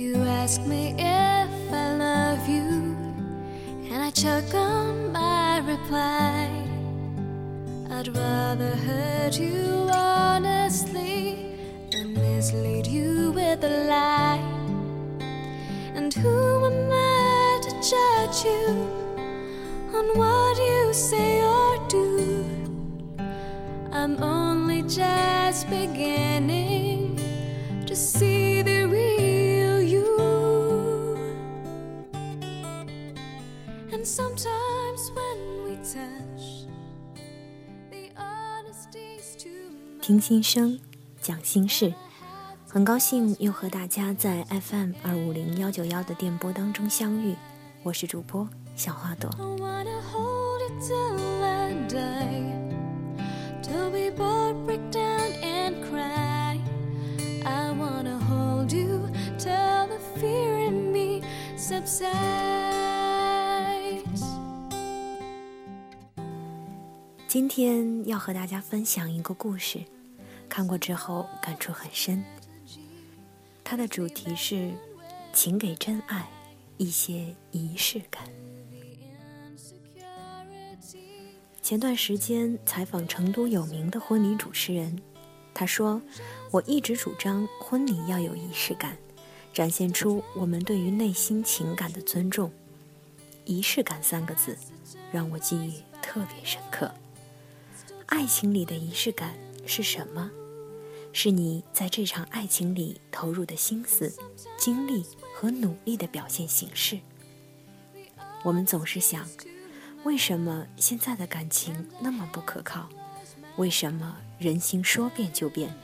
You ask me if I love you, and I choke on my reply. I'd rather hurt you honestly than mislead you with a lie. And who am I to judge you on what you say or do? I'm only just beginning to see the real 听心声，讲心事，很高兴又和大家在 FM 二五零幺九幺的电波当中相遇，我是主播小花朵。I 今天要和大家分享一个故事，看过之后感触很深。它的主题是，请给真爱一些仪式感。前段时间采访成都有名的婚礼主持人，他说：“我一直主张婚礼要有仪式感，展现出我们对于内心情感的尊重。仪式感三个字，让我记忆特别深刻。爱情里的仪式感是什么？是你在这场爱情里投入的心思、精力和努力的表现形式。我们总是想。”为什么现在的感情那么不可靠？为什么人心说变就变？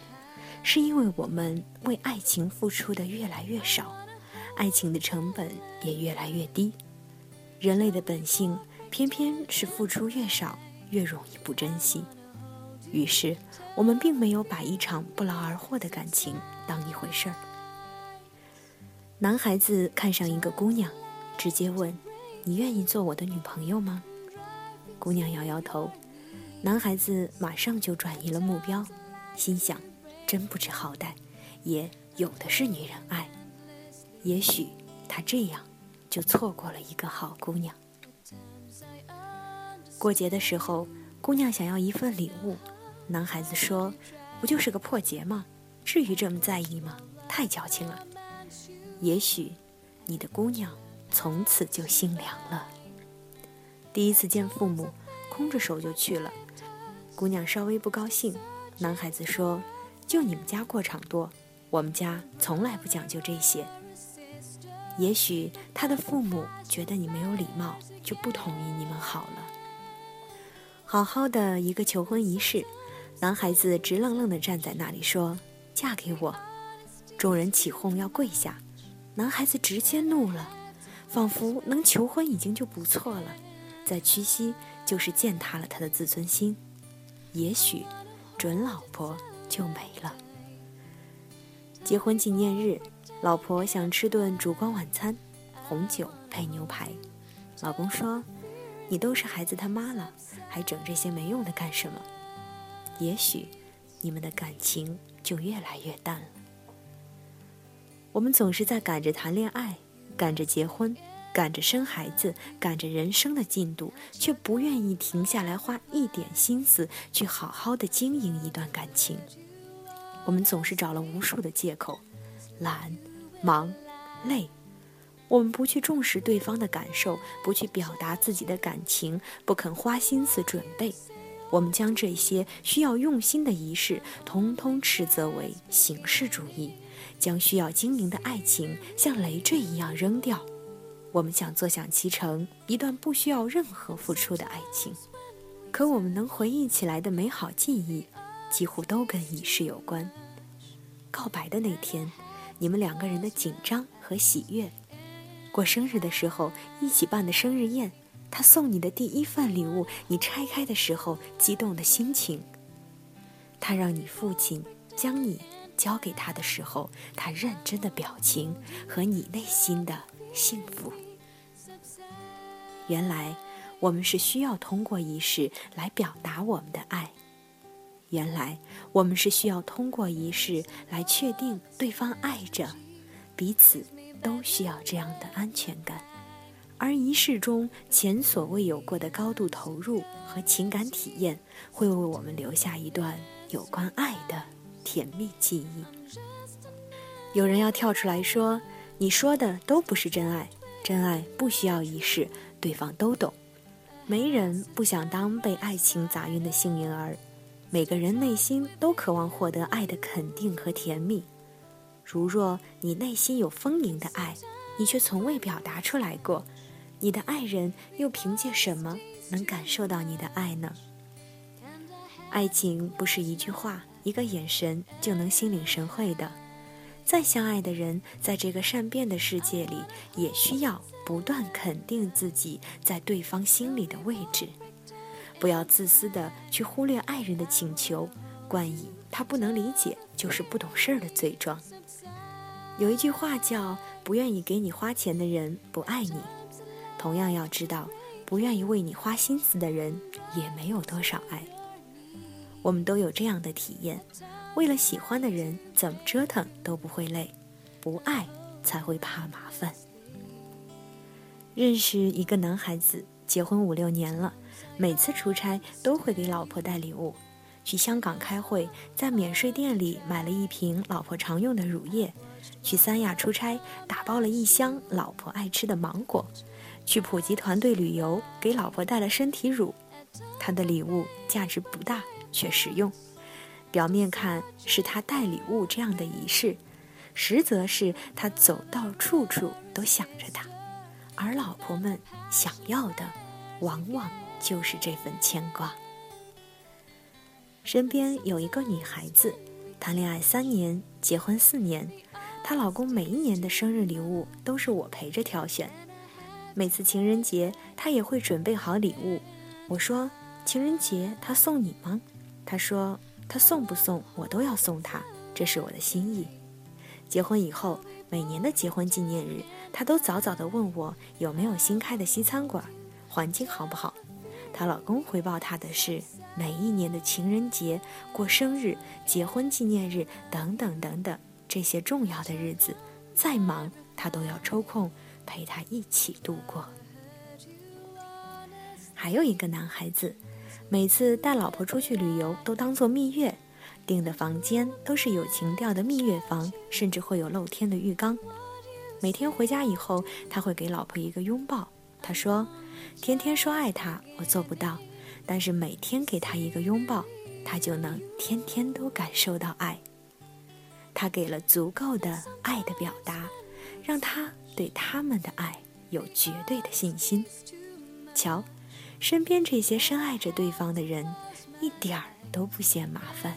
是因为我们为爱情付出的越来越少，爱情的成本也越来越低。人类的本性偏偏是付出越少越容易不珍惜。于是，我们并没有把一场不劳而获的感情当一回事儿。男孩子看上一个姑娘，直接问。你愿意做我的女朋友吗？姑娘摇摇头，男孩子马上就转移了目标，心想：真不知好歹，也有的是女人爱。也许他这样就错过了一个好姑娘。过节的时候，姑娘想要一份礼物，男孩子说：“不就是个破节吗？至于这么在意吗？太矫情了。”也许你的姑娘。从此就心凉了。第一次见父母，空着手就去了，姑娘稍微不高兴。男孩子说：“就你们家过场多，我们家从来不讲究这些。”也许他的父母觉得你没有礼貌，就不同意你们好了。好好的一个求婚仪式，男孩子直愣愣地站在那里说：“嫁给我！”众人起哄要跪下，男孩子直接怒了。仿佛能求婚已经就不错了，再屈膝就是践踏了他的自尊心。也许，准老婆就没了。结婚纪念日，老婆想吃顿烛光晚餐，红酒配牛排。老公说：“你都是孩子他妈了，还整这些没用的干什么？”也许，你们的感情就越来越淡了。我们总是在赶着谈恋爱。赶着结婚，赶着生孩子，赶着人生的进度，却不愿意停下来花一点心思去好好的经营一段感情。我们总是找了无数的借口，懒、忙、累。我们不去重视对方的感受，不去表达自己的感情，不肯花心思准备。我们将这些需要用心的仪式，通通斥责为形式主义。将需要经营的爱情像累赘一样扔掉，我们想坐享其成一段不需要任何付出的爱情，可我们能回忆起来的美好记忆，几乎都跟仪式有关。告白的那天，你们两个人的紧张和喜悦；过生日的时候，一起办的生日宴，他送你的第一份礼物，你拆开的时候激动的心情；他让你父亲将你。交给他的时候，他认真的表情和你内心的幸福。原来，我们是需要通过仪式来表达我们的爱。原来，我们是需要通过仪式来确定对方爱着，彼此都需要这样的安全感，而仪式中前所未有过的高度投入和情感体验，会为我们留下一段有关爱的甜蜜记忆。有人要跳出来说：“你说的都不是真爱，真爱不需要仪式，对方都懂。”没人不想当被爱情砸晕的幸运儿，每个人内心都渴望获得爱的肯定和甜蜜。如若你内心有丰盈的爱，你却从未表达出来过，你的爱人又凭借什么能感受到你的爱呢？爱情不是一句话、一个眼神就能心领神会的。再相爱的人，在这个善变的世界里，也需要不断肯定自己在对方心里的位置。不要自私的去忽略爱人的请求，冠以他不能理解就是不懂事儿的罪状。有一句话叫“不愿意给你花钱的人不爱你”，同样要知道，不愿意为你花心思的人也没有多少爱。我们都有这样的体验：为了喜欢的人，怎么折腾都不会累；不爱才会怕麻烦。认识一个男孩子，结婚五六年了，每次出差都会给老婆带礼物。去香港开会，在免税店里买了一瓶老婆常用的乳液；去三亚出差，打包了一箱老婆爱吃的芒果；去普吉团队旅游，给老婆带了身体乳。他的礼物价值不大，却实用。表面看是他带礼物这样的仪式，实则是他走到处处都想着他，而老婆们想要的，往往就是这份牵挂。身边有一个女孩子，谈恋爱三年，结婚四年，她老公每一年的生日礼物都是我陪着挑选。每次情人节，他也会准备好礼物。我说：“情人节他送你吗？”他说：“他送不送我都要送他，这是我的心意。”结婚以后，每年的结婚纪念日，他都早早的问我有没有新开的西餐馆，环境好不好。她老公回报她的是。每一年的情人节、过生日、结婚纪念日等等等等，这些重要的日子，再忙他都要抽空陪他一起度过。还有一个男孩子，每次带老婆出去旅游都当做蜜月，订的房间都是有情调的蜜月房，甚至会有露天的浴缸。每天回家以后，他会给老婆一个拥抱。他说：“天天说爱他，我做不到。”但是每天给他一个拥抱，他就能天天都感受到爱。他给了足够的爱的表达，让他对他们的爱有绝对的信心。瞧，身边这些深爱着对方的人，一点儿都不嫌麻烦。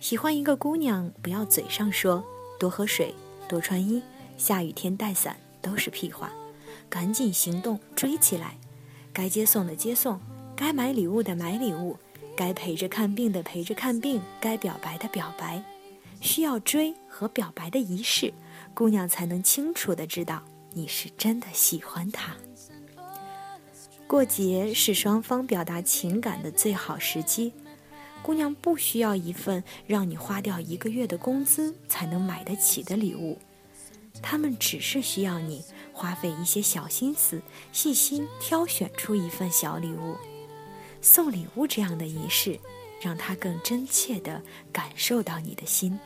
喜欢一个姑娘，不要嘴上说多喝水、多穿衣、下雨天带伞都是屁话，赶紧行动追起来。该接送的接送，该买礼物的买礼物，该陪着看病的陪着看病，该表白的表白，需要追和表白的仪式，姑娘才能清楚的知道你是真的喜欢他。过节是双方表达情感的最好时机，姑娘不需要一份让你花掉一个月的工资才能买得起的礼物。他们只是需要你花费一些小心思，细心挑选出一份小礼物。送礼物这样的仪式，让他更真切地感受到你的心。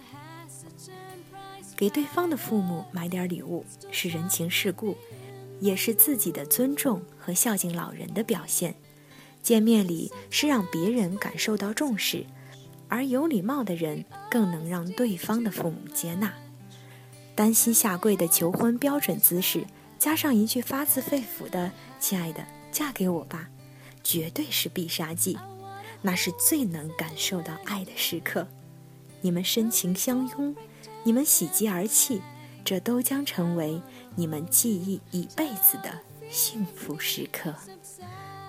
给对方的父母买点礼物，是人情世故，也是自己的尊重和孝敬老人的表现。见面礼是让别人感受到重视，而有礼貌的人更能让对方的父母接纳。单膝下跪的求婚标准姿势，加上一句发自肺腑的“亲爱的，嫁给我吧”，绝对是必杀技。那是最能感受到爱的时刻。你们深情相拥，你们喜极而泣，这都将成为你们记忆一辈子的幸福时刻。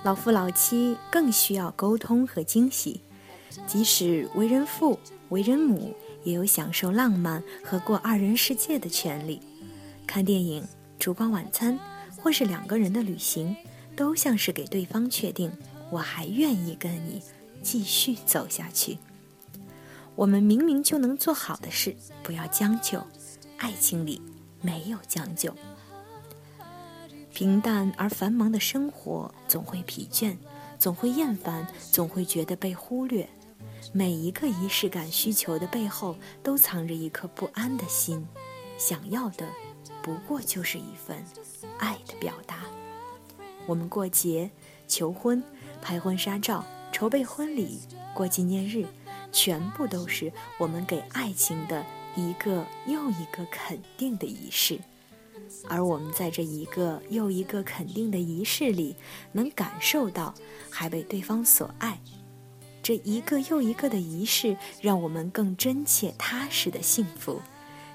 老夫老妻更需要沟通和惊喜，即使为人父、为人母。也有享受浪漫和过二人世界的权利。看电影、烛光晚餐，或是两个人的旅行，都像是给对方确定我还愿意跟你继续走下去。我们明明就能做好的事，不要将就；爱情里没有将就。平淡而繁忙的生活总会疲倦，总会厌烦，总会觉得被忽略。每一个仪式感需求的背后，都藏着一颗不安的心，想要的不过就是一份爱的表达。我们过节、求婚、拍婚纱照、筹备婚礼、过纪念日，全部都是我们给爱情的一个又一个肯定的仪式。而我们在这一个又一个肯定的仪式里，能感受到还被对方所爱。这一个又一个的仪式，让我们更真切踏实的幸福。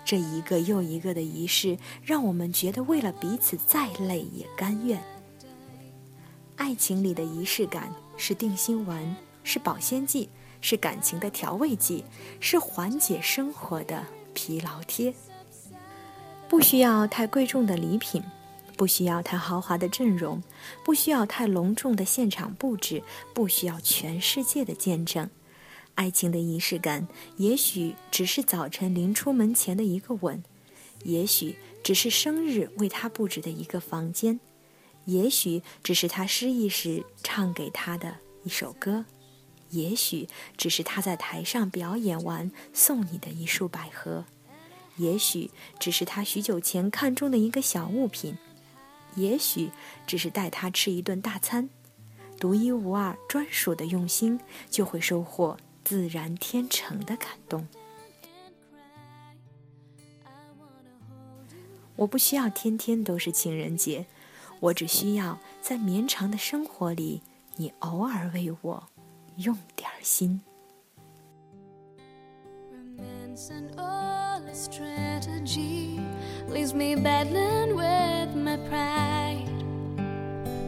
这一个又一个的仪式，让我们觉得为了彼此再累也甘愿。爱情里的仪式感是定心丸，是保鲜剂，是感情的调味剂，是缓解生活的疲劳贴。不需要太贵重的礼品，不需要太豪华的阵容，不需要太隆重的现场布置，不需要全世界的见证。爱情的仪式感，也许只是早晨临出门前的一个吻，也许只是生日为他布置的一个房间，也许只是他失意时唱给他的一首歌，也许只是他在台上表演完送你的一束百合。也许只是他许久前看中的一个小物品，也许只是带他吃一顿大餐，独一无二、专属的用心，就会收获自然天成的感动。我不需要天天都是情人节，我只需要在绵长的生活里，你偶尔为我用点心。me badland with my pride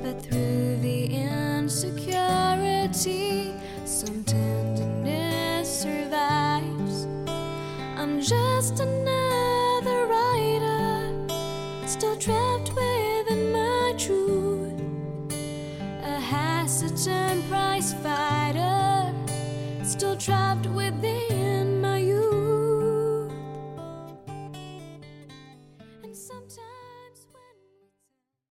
but through the insecurity, some satisfied.